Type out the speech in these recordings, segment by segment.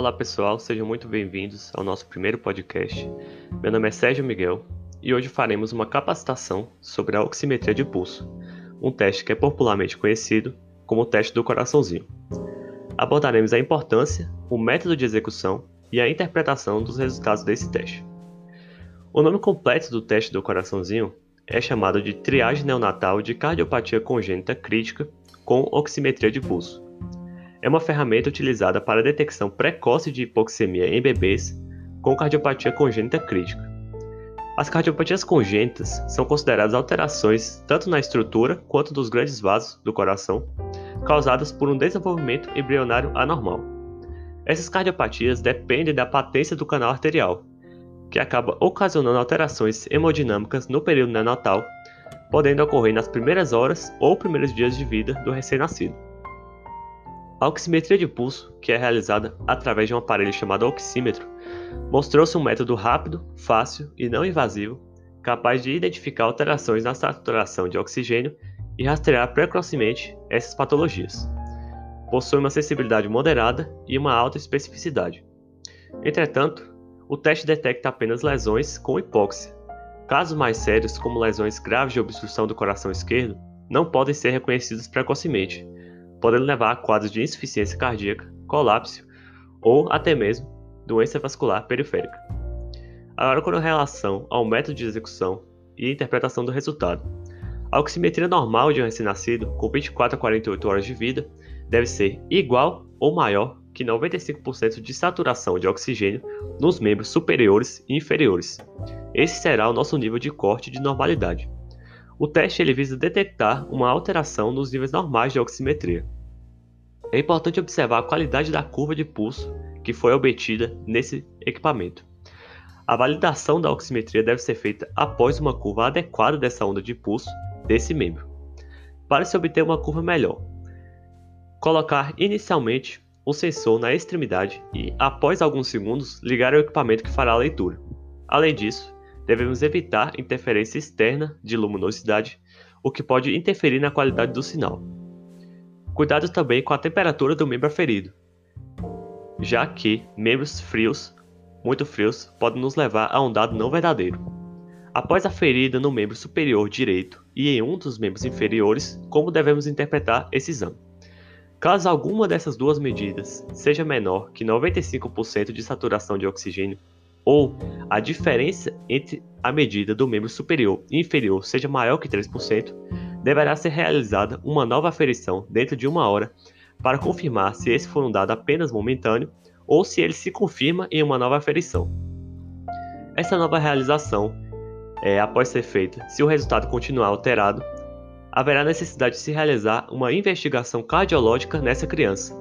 Olá pessoal, sejam muito bem-vindos ao nosso primeiro podcast. Meu nome é Sérgio Miguel e hoje faremos uma capacitação sobre a oximetria de pulso, um teste que é popularmente conhecido como o teste do coraçãozinho. Abordaremos a importância, o método de execução e a interpretação dos resultados desse teste. O nome completo do teste do coraçãozinho é chamado de triagem neonatal de cardiopatia congênita crítica com oximetria de pulso. É uma ferramenta utilizada para a detecção precoce de hipoxemia em bebês com cardiopatia congênita crítica. As cardiopatias congênitas são consideradas alterações tanto na estrutura quanto dos grandes vasos do coração, causadas por um desenvolvimento embrionário anormal. Essas cardiopatias dependem da patência do canal arterial, que acaba ocasionando alterações hemodinâmicas no período neonatal, podendo ocorrer nas primeiras horas ou primeiros dias de vida do recém-nascido. A oximetria de pulso, que é realizada através de um aparelho chamado oxímetro, mostrou-se um método rápido, fácil e não invasivo, capaz de identificar alterações na saturação de oxigênio e rastrear precocemente essas patologias. Possui uma sensibilidade moderada e uma alta especificidade. Entretanto, o teste detecta apenas lesões com hipóxia. Casos mais sérios, como lesões graves de obstrução do coração esquerdo, não podem ser reconhecidos precocemente, podendo levar a quadros de insuficiência cardíaca, colapso ou até mesmo doença vascular periférica. Agora, com relação ao método de execução e interpretação do resultado. A oximetria normal de um recém-nascido, com 24 a 48 horas de vida, deve ser igual ou maior que 95% de saturação de oxigênio nos membros superiores e inferiores. Esse será o nosso nível de corte de normalidade. O teste ele visa detectar uma alteração nos níveis normais de oximetria. É importante observar a qualidade da curva de pulso que foi obtida nesse equipamento. A validação da oximetria deve ser feita após uma curva adequada dessa onda de pulso desse membro. Para se obter uma curva melhor, colocar inicialmente o sensor na extremidade e, após alguns segundos, ligar o equipamento que fará a leitura. Além disso, devemos evitar interferência externa de luminosidade, o que pode interferir na qualidade do sinal. Cuidado também com a temperatura do membro aferido, já que membros frios, muito frios, podem nos levar a um dado não verdadeiro. Após a ferida no membro superior direito e em um dos membros inferiores, como devemos interpretar esse exame? Caso alguma dessas duas medidas seja menor que 95% de saturação de oxigênio, ou a diferença entre a medida do membro superior e inferior seja maior que 3%, deverá ser realizada uma nova aferição dentro de uma hora para confirmar se esse for um dado apenas momentâneo ou se ele se confirma em uma nova aferição. Essa nova realização, é, após ser feita, se o resultado continuar alterado, haverá necessidade de se realizar uma investigação cardiológica nessa criança,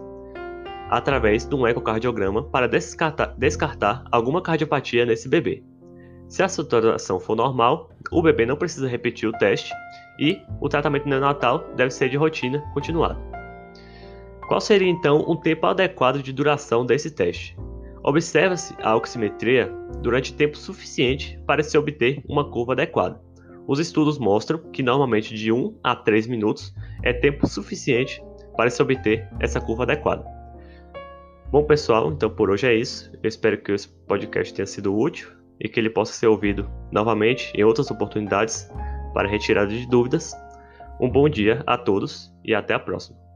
através de um ecocardiograma para descartar, descartar alguma cardiopatia nesse bebê. Se a saturação for normal, o bebê não precisa repetir o teste e o tratamento neonatal deve ser de rotina continuada. Qual seria então um tempo adequado de duração desse teste? Observa-se a oximetria durante tempo suficiente para se obter uma curva adequada. Os estudos mostram que normalmente de 1 a 3 minutos é tempo suficiente para se obter essa curva adequada. Bom, pessoal, então por hoje é isso. Eu espero que esse podcast tenha sido útil e que ele possa ser ouvido novamente em outras oportunidades para retirada de dúvidas. Um bom dia a todos e até a próxima.